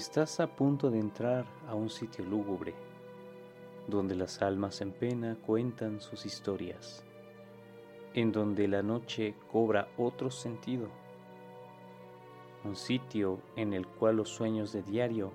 Estás a punto de entrar a un sitio lúgubre, donde las almas en pena cuentan sus historias, en donde la noche cobra otro sentido, un sitio en el cual los sueños de diario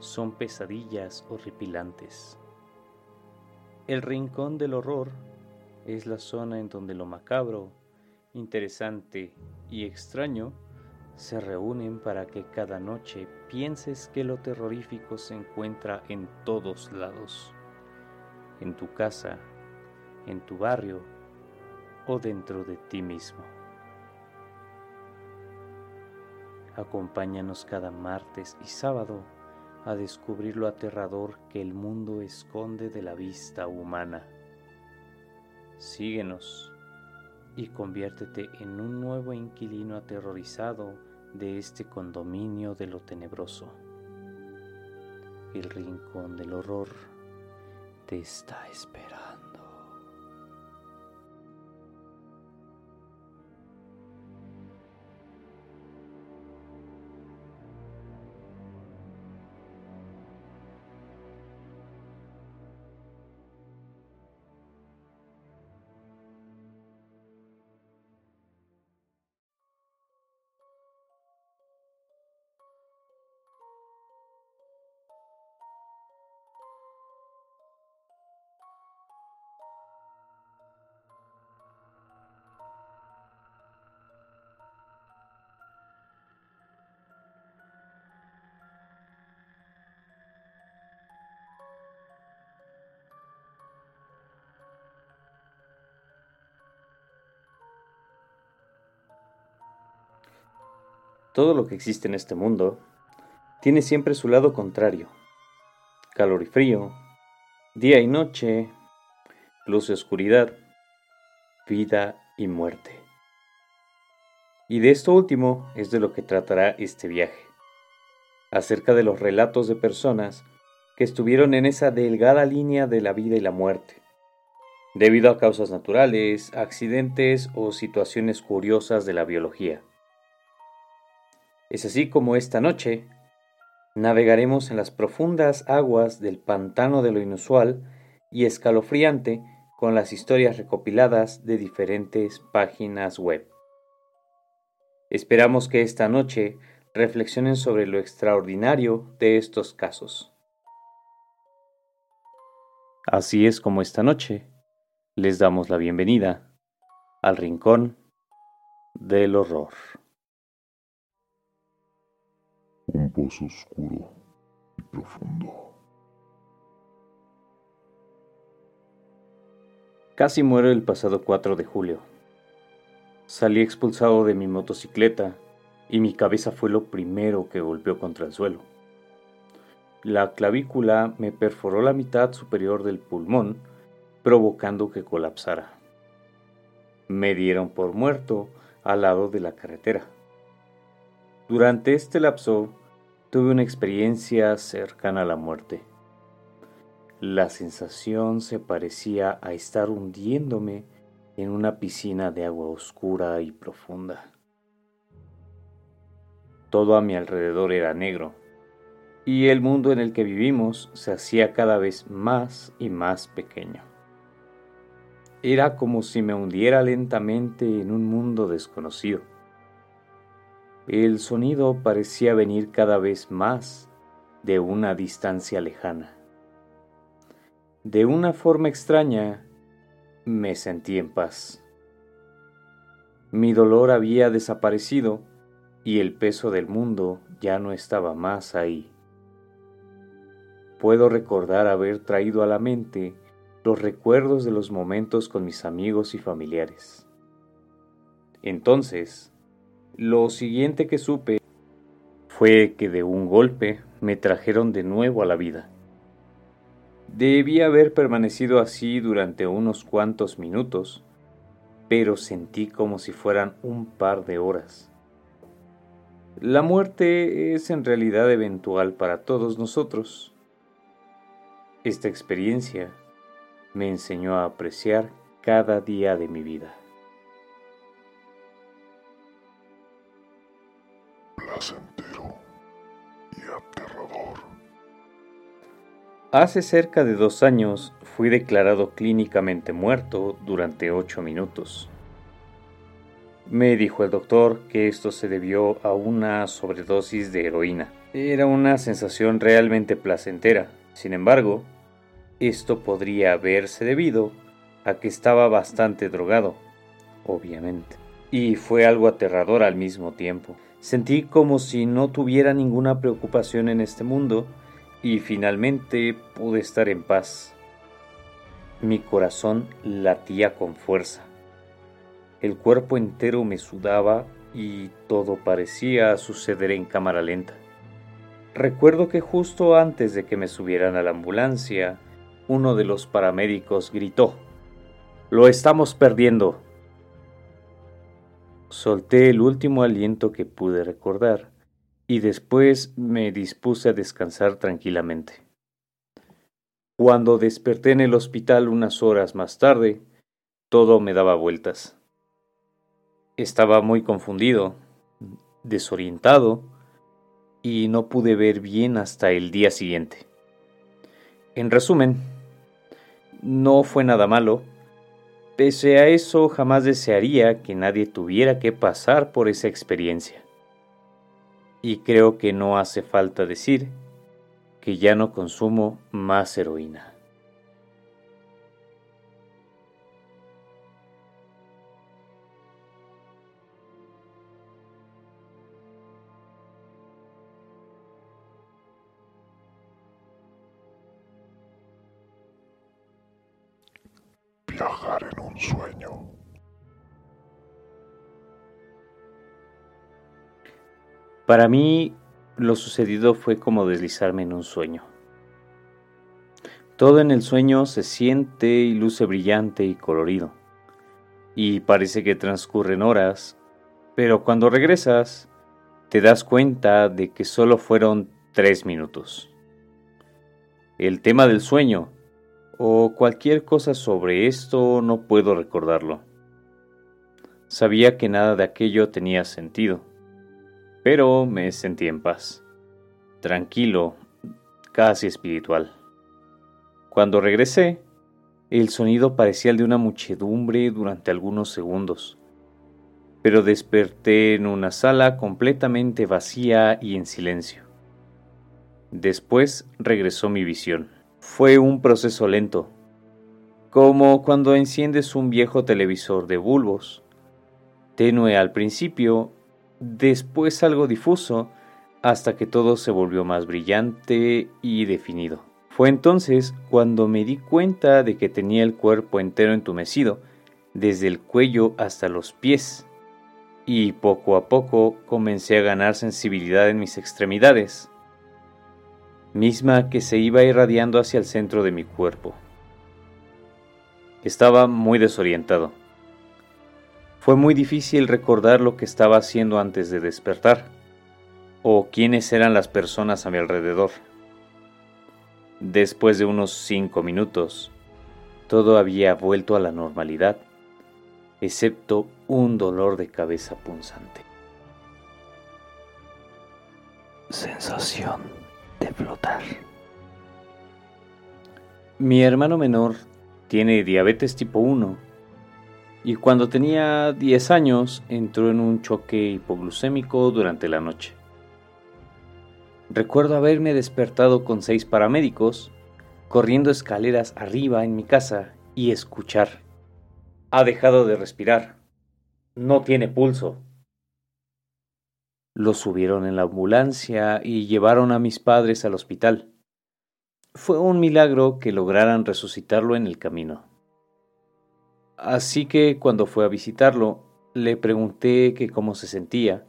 son pesadillas horripilantes. El rincón del horror es la zona en donde lo macabro, interesante y extraño se reúnen para que cada noche pienses que lo terrorífico se encuentra en todos lados, en tu casa, en tu barrio o dentro de ti mismo. Acompáñanos cada martes y sábado a descubrir lo aterrador que el mundo esconde de la vista humana. Síguenos y conviértete en un nuevo inquilino aterrorizado de este condominio de lo tenebroso. El rincón del horror te está esperando. Todo lo que existe en este mundo tiene siempre su lado contrario. Calor y frío, día y noche, luz y oscuridad, vida y muerte. Y de esto último es de lo que tratará este viaje, acerca de los relatos de personas que estuvieron en esa delgada línea de la vida y la muerte, debido a causas naturales, accidentes o situaciones curiosas de la biología. Es así como esta noche navegaremos en las profundas aguas del pantano de lo inusual y escalofriante con las historias recopiladas de diferentes páginas web. Esperamos que esta noche reflexionen sobre lo extraordinario de estos casos. Así es como esta noche les damos la bienvenida al Rincón del Horror. Un pozo oscuro y profundo. Casi muero el pasado 4 de julio. Salí expulsado de mi motocicleta y mi cabeza fue lo primero que golpeó contra el suelo. La clavícula me perforó la mitad superior del pulmón, provocando que colapsara. Me dieron por muerto al lado de la carretera. Durante este lapso tuve una experiencia cercana a la muerte. La sensación se parecía a estar hundiéndome en una piscina de agua oscura y profunda. Todo a mi alrededor era negro, y el mundo en el que vivimos se hacía cada vez más y más pequeño. Era como si me hundiera lentamente en un mundo desconocido el sonido parecía venir cada vez más de una distancia lejana. De una forma extraña, me sentí en paz. Mi dolor había desaparecido y el peso del mundo ya no estaba más ahí. Puedo recordar haber traído a la mente los recuerdos de los momentos con mis amigos y familiares. Entonces, lo siguiente que supe fue que de un golpe me trajeron de nuevo a la vida. Debí haber permanecido así durante unos cuantos minutos, pero sentí como si fueran un par de horas. La muerte es en realidad eventual para todos nosotros. Esta experiencia me enseñó a apreciar cada día de mi vida. Placentero y aterrador. Hace cerca de dos años fui declarado clínicamente muerto durante ocho minutos. Me dijo el doctor que esto se debió a una sobredosis de heroína. Era una sensación realmente placentera. Sin embargo, esto podría haberse debido a que estaba bastante drogado, obviamente. Y fue algo aterrador al mismo tiempo. Sentí como si no tuviera ninguna preocupación en este mundo y finalmente pude estar en paz. Mi corazón latía con fuerza. El cuerpo entero me sudaba y todo parecía suceder en cámara lenta. Recuerdo que justo antes de que me subieran a la ambulancia, uno de los paramédicos gritó, Lo estamos perdiendo. Solté el último aliento que pude recordar y después me dispuse a descansar tranquilamente. Cuando desperté en el hospital unas horas más tarde, todo me daba vueltas. Estaba muy confundido, desorientado, y no pude ver bien hasta el día siguiente. En resumen, no fue nada malo. Pese a eso, jamás desearía que nadie tuviera que pasar por esa experiencia. Y creo que no hace falta decir que ya no consumo más heroína. Sueño. Para mí, lo sucedido fue como deslizarme en un sueño. Todo en el sueño se siente y luce brillante y colorido. Y parece que transcurren horas, pero cuando regresas, te das cuenta de que solo fueron tres minutos. El tema del sueño, o cualquier cosa sobre esto, no puedo recordarlo. Sabía que nada de aquello tenía sentido pero me sentí en paz, tranquilo, casi espiritual. Cuando regresé, el sonido parecía el de una muchedumbre durante algunos segundos, pero desperté en una sala completamente vacía y en silencio. Después regresó mi visión. Fue un proceso lento, como cuando enciendes un viejo televisor de bulbos, tenue al principio después algo difuso, hasta que todo se volvió más brillante y definido. Fue entonces cuando me di cuenta de que tenía el cuerpo entero entumecido, desde el cuello hasta los pies, y poco a poco comencé a ganar sensibilidad en mis extremidades, misma que se iba irradiando hacia el centro de mi cuerpo. Estaba muy desorientado. Fue muy difícil recordar lo que estaba haciendo antes de despertar, o quiénes eran las personas a mi alrededor. Después de unos cinco minutos, todo había vuelto a la normalidad, excepto un dolor de cabeza punzante. Sensación Mi hermano menor tiene diabetes tipo 1 y cuando tenía 10 años entró en un choque hipoglucémico durante la noche. Recuerdo haberme despertado con seis paramédicos, corriendo escaleras arriba en mi casa y escuchar. Ha dejado de respirar. No tiene pulso. Lo subieron en la ambulancia y llevaron a mis padres al hospital. Fue un milagro que lograran resucitarlo en el camino. Así que cuando fue a visitarlo, le pregunté que cómo se sentía,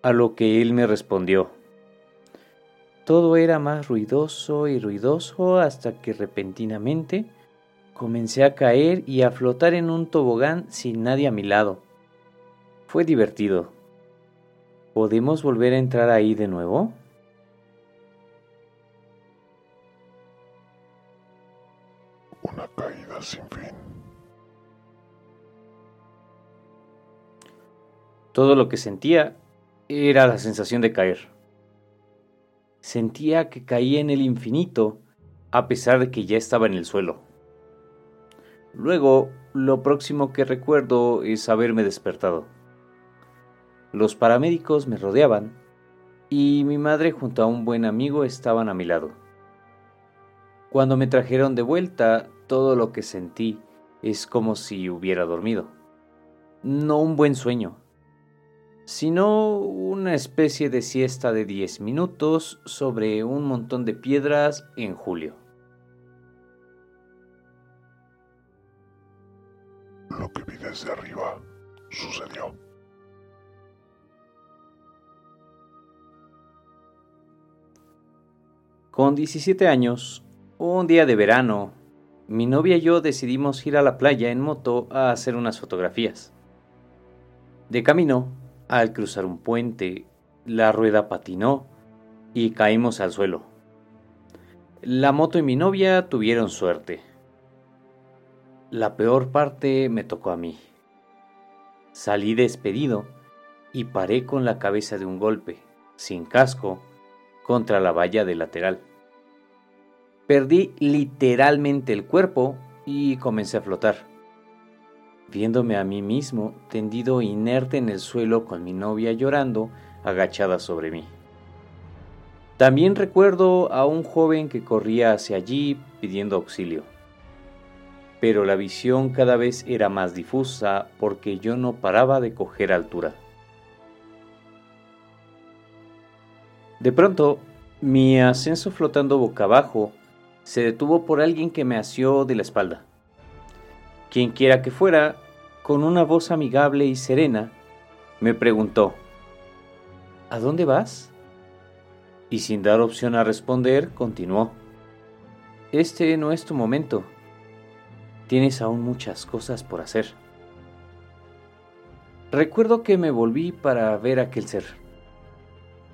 a lo que él me respondió. Todo era más ruidoso y ruidoso hasta que repentinamente comencé a caer y a flotar en un tobogán sin nadie a mi lado. Fue divertido. ¿Podemos volver a entrar ahí de nuevo? Una caída sin fin. Todo lo que sentía era la sensación de caer. Sentía que caía en el infinito a pesar de que ya estaba en el suelo. Luego, lo próximo que recuerdo es haberme despertado. Los paramédicos me rodeaban y mi madre junto a un buen amigo estaban a mi lado. Cuando me trajeron de vuelta, todo lo que sentí es como si hubiera dormido. No un buen sueño, sino una especie de siesta de 10 minutos sobre un montón de piedras en julio. Lo que vi desde arriba sucedió. Con 17 años, un día de verano, mi novia y yo decidimos ir a la playa en moto a hacer unas fotografías. De camino, al cruzar un puente, la rueda patinó y caímos al suelo. La moto y mi novia tuvieron suerte. La peor parte me tocó a mí. Salí despedido y paré con la cabeza de un golpe, sin casco, contra la valla del lateral. Perdí literalmente el cuerpo y comencé a flotar viéndome a mí mismo tendido inerte en el suelo con mi novia llorando agachada sobre mí. También recuerdo a un joven que corría hacia allí pidiendo auxilio. Pero la visión cada vez era más difusa porque yo no paraba de coger altura. De pronto, mi ascenso flotando boca abajo se detuvo por alguien que me asió de la espalda. Quien quiera que fuera, con una voz amigable y serena, me preguntó, ¿A dónde vas? Y sin dar opción a responder, continuó, Este no es tu momento. Tienes aún muchas cosas por hacer. Recuerdo que me volví para ver aquel ser.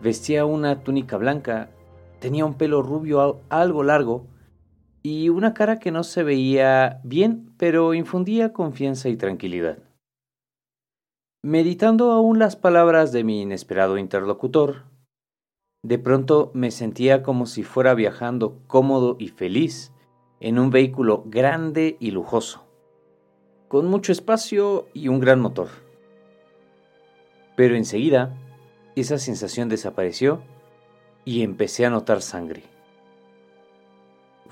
Vestía una túnica blanca, tenía un pelo rubio algo largo y una cara que no se veía bien, pero infundía confianza y tranquilidad. Meditando aún las palabras de mi inesperado interlocutor, de pronto me sentía como si fuera viajando cómodo y feliz en un vehículo grande y lujoso, con mucho espacio y un gran motor. Pero enseguida, esa sensación desapareció y empecé a notar sangre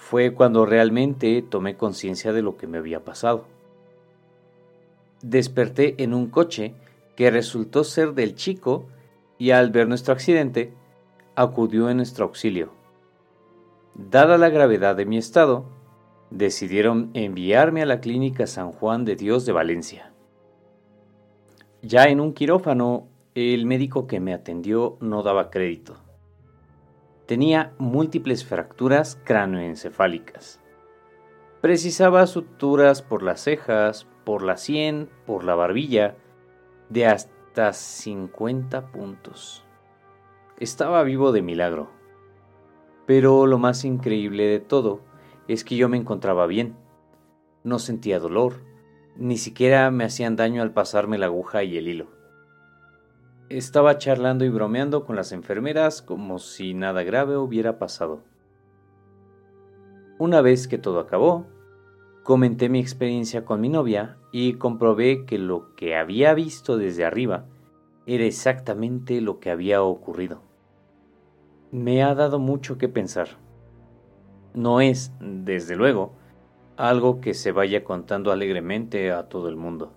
fue cuando realmente tomé conciencia de lo que me había pasado. Desperté en un coche que resultó ser del chico y al ver nuestro accidente, acudió en nuestro auxilio. Dada la gravedad de mi estado, decidieron enviarme a la clínica San Juan de Dios de Valencia. Ya en un quirófano, el médico que me atendió no daba crédito. Tenía múltiples fracturas cráneoencefálicas. Precisaba suturas por las cejas, por la sien, por la barbilla, de hasta 50 puntos. Estaba vivo de milagro. Pero lo más increíble de todo es que yo me encontraba bien. No sentía dolor, ni siquiera me hacían daño al pasarme la aguja y el hilo. Estaba charlando y bromeando con las enfermeras como si nada grave hubiera pasado. Una vez que todo acabó, comenté mi experiencia con mi novia y comprobé que lo que había visto desde arriba era exactamente lo que había ocurrido. Me ha dado mucho que pensar. No es, desde luego, algo que se vaya contando alegremente a todo el mundo.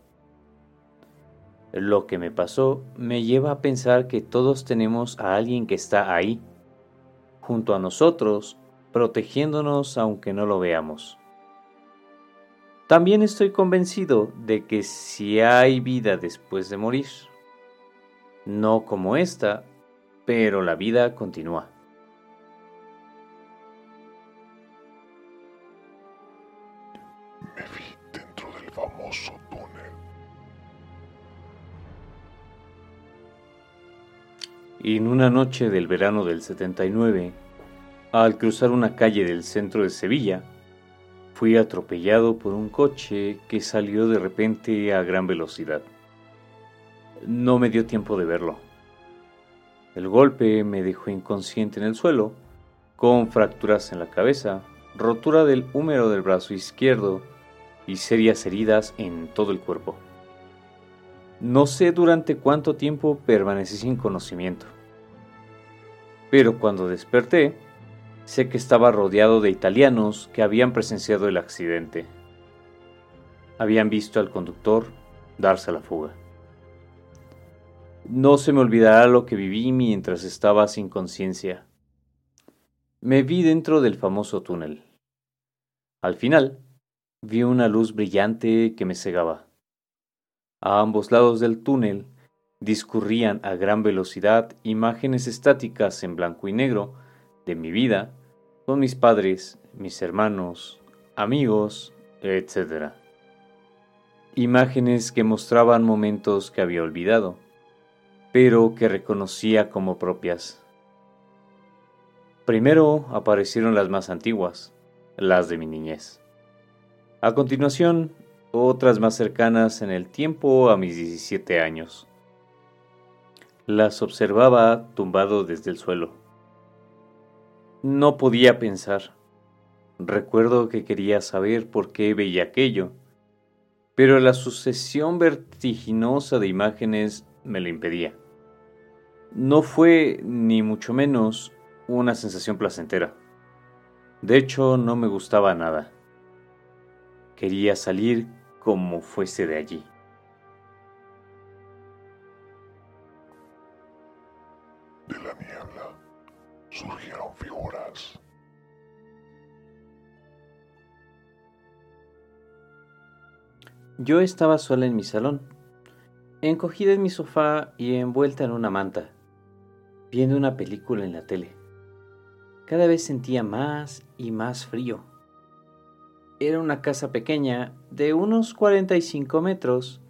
Lo que me pasó me lleva a pensar que todos tenemos a alguien que está ahí, junto a nosotros, protegiéndonos aunque no lo veamos. También estoy convencido de que si hay vida después de morir, no como esta, pero la vida continúa. En una noche del verano del 79, al cruzar una calle del centro de Sevilla, fui atropellado por un coche que salió de repente a gran velocidad. No me dio tiempo de verlo. El golpe me dejó inconsciente en el suelo, con fracturas en la cabeza, rotura del húmero del brazo izquierdo y serias heridas en todo el cuerpo. No sé durante cuánto tiempo permanecí sin conocimiento, pero cuando desperté, sé que estaba rodeado de italianos que habían presenciado el accidente. Habían visto al conductor darse la fuga. No se me olvidará lo que viví mientras estaba sin conciencia. Me vi dentro del famoso túnel. Al final, vi una luz brillante que me cegaba. A ambos lados del túnel discurrían a gran velocidad imágenes estáticas en blanco y negro de mi vida con mis padres, mis hermanos, amigos, etc. Imágenes que mostraban momentos que había olvidado, pero que reconocía como propias. Primero aparecieron las más antiguas, las de mi niñez. A continuación, otras más cercanas en el tiempo a mis 17 años. Las observaba tumbado desde el suelo. No podía pensar. Recuerdo que quería saber por qué veía aquello, pero la sucesión vertiginosa de imágenes me lo impedía. No fue, ni mucho menos, una sensación placentera. De hecho, no me gustaba nada. Quería salir como fuese de allí. Yo estaba sola en mi salón, encogida en mi sofá y envuelta en una manta, viendo una película en la tele. Cada vez sentía más y más frío. Era una casa pequeña de unos 45 metros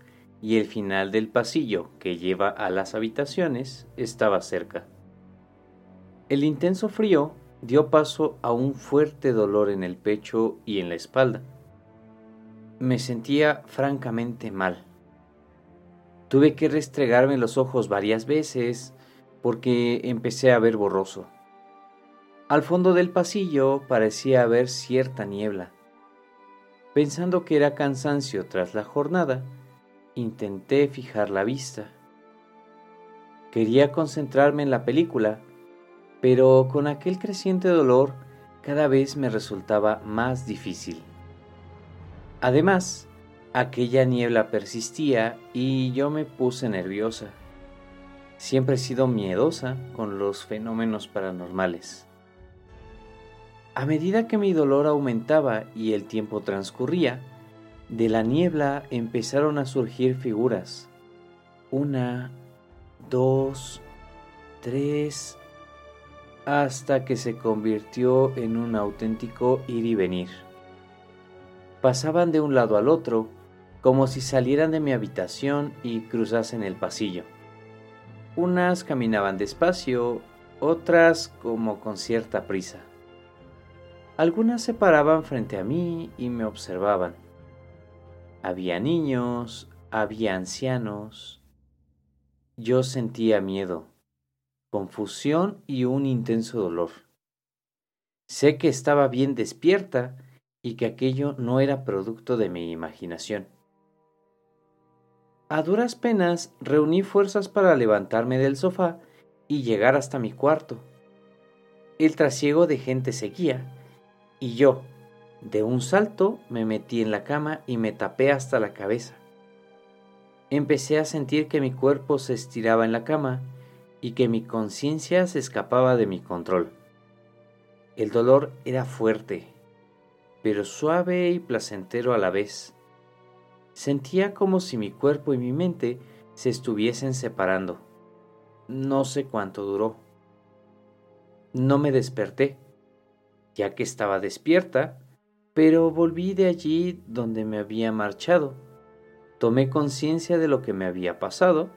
y el final del pasillo que lleva a las habitaciones estaba cerca. El intenso frío dio paso a un fuerte dolor en el pecho y en la espalda. Me sentía francamente mal. Tuve que restregarme los ojos varias veces porque empecé a ver borroso. Al fondo del pasillo parecía haber cierta niebla. Pensando que era cansancio tras la jornada, intenté fijar la vista. Quería concentrarme en la película, pero con aquel creciente dolor cada vez me resultaba más difícil. Además, aquella niebla persistía y yo me puse nerviosa. Siempre he sido miedosa con los fenómenos paranormales. A medida que mi dolor aumentaba y el tiempo transcurría, de la niebla empezaron a surgir figuras. Una, dos, tres, hasta que se convirtió en un auténtico ir y venir pasaban de un lado al otro, como si salieran de mi habitación y cruzasen el pasillo. Unas caminaban despacio, otras como con cierta prisa. Algunas se paraban frente a mí y me observaban. Había niños, había ancianos. Yo sentía miedo, confusión y un intenso dolor. Sé que estaba bien despierta y que aquello no era producto de mi imaginación. A duras penas reuní fuerzas para levantarme del sofá y llegar hasta mi cuarto. El trasiego de gente seguía, y yo, de un salto, me metí en la cama y me tapé hasta la cabeza. Empecé a sentir que mi cuerpo se estiraba en la cama y que mi conciencia se escapaba de mi control. El dolor era fuerte, pero suave y placentero a la vez. Sentía como si mi cuerpo y mi mente se estuviesen separando. No sé cuánto duró. No me desperté, ya que estaba despierta, pero volví de allí donde me había marchado. Tomé conciencia de lo que me había pasado,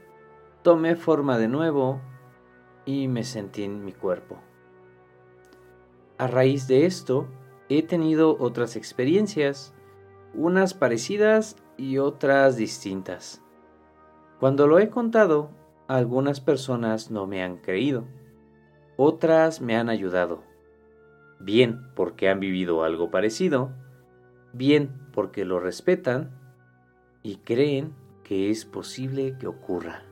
tomé forma de nuevo y me sentí en mi cuerpo. A raíz de esto, he tenido otras experiencias, unas parecidas y otras distintas. Cuando lo he contado, algunas personas no me han creído, otras me han ayudado, bien porque han vivido algo parecido, bien porque lo respetan y creen que es posible que ocurra.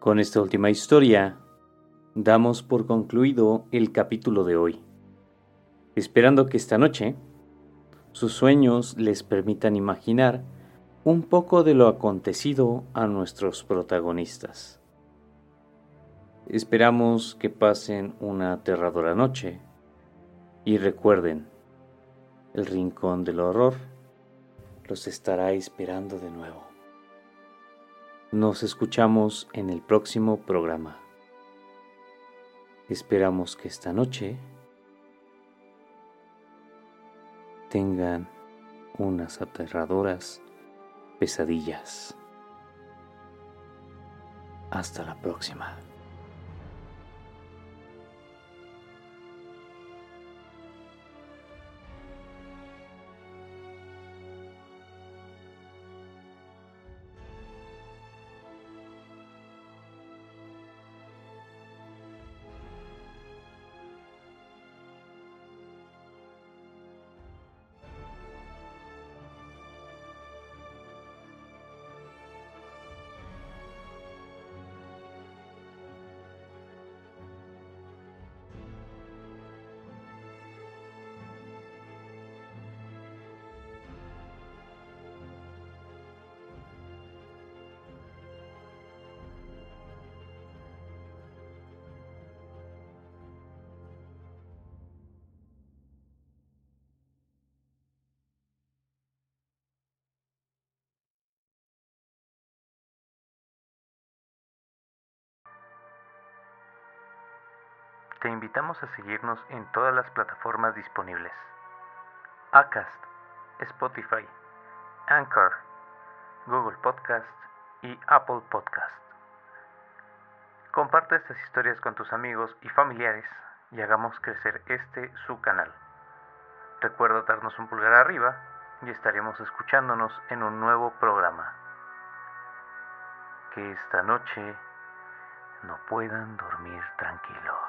Con esta última historia, damos por concluido el capítulo de hoy, esperando que esta noche sus sueños les permitan imaginar un poco de lo acontecido a nuestros protagonistas. Esperamos que pasen una aterradora noche y recuerden, el rincón del horror los estará esperando de nuevo. Nos escuchamos en el próximo programa. Esperamos que esta noche tengan unas aterradoras pesadillas. Hasta la próxima. Te invitamos a seguirnos en todas las plataformas disponibles. Acast, Spotify, Anchor, Google Podcast y Apple Podcast. Comparte estas historias con tus amigos y familiares y hagamos crecer este su canal. Recuerda darnos un pulgar arriba y estaremos escuchándonos en un nuevo programa. Que esta noche no puedan dormir tranquilos.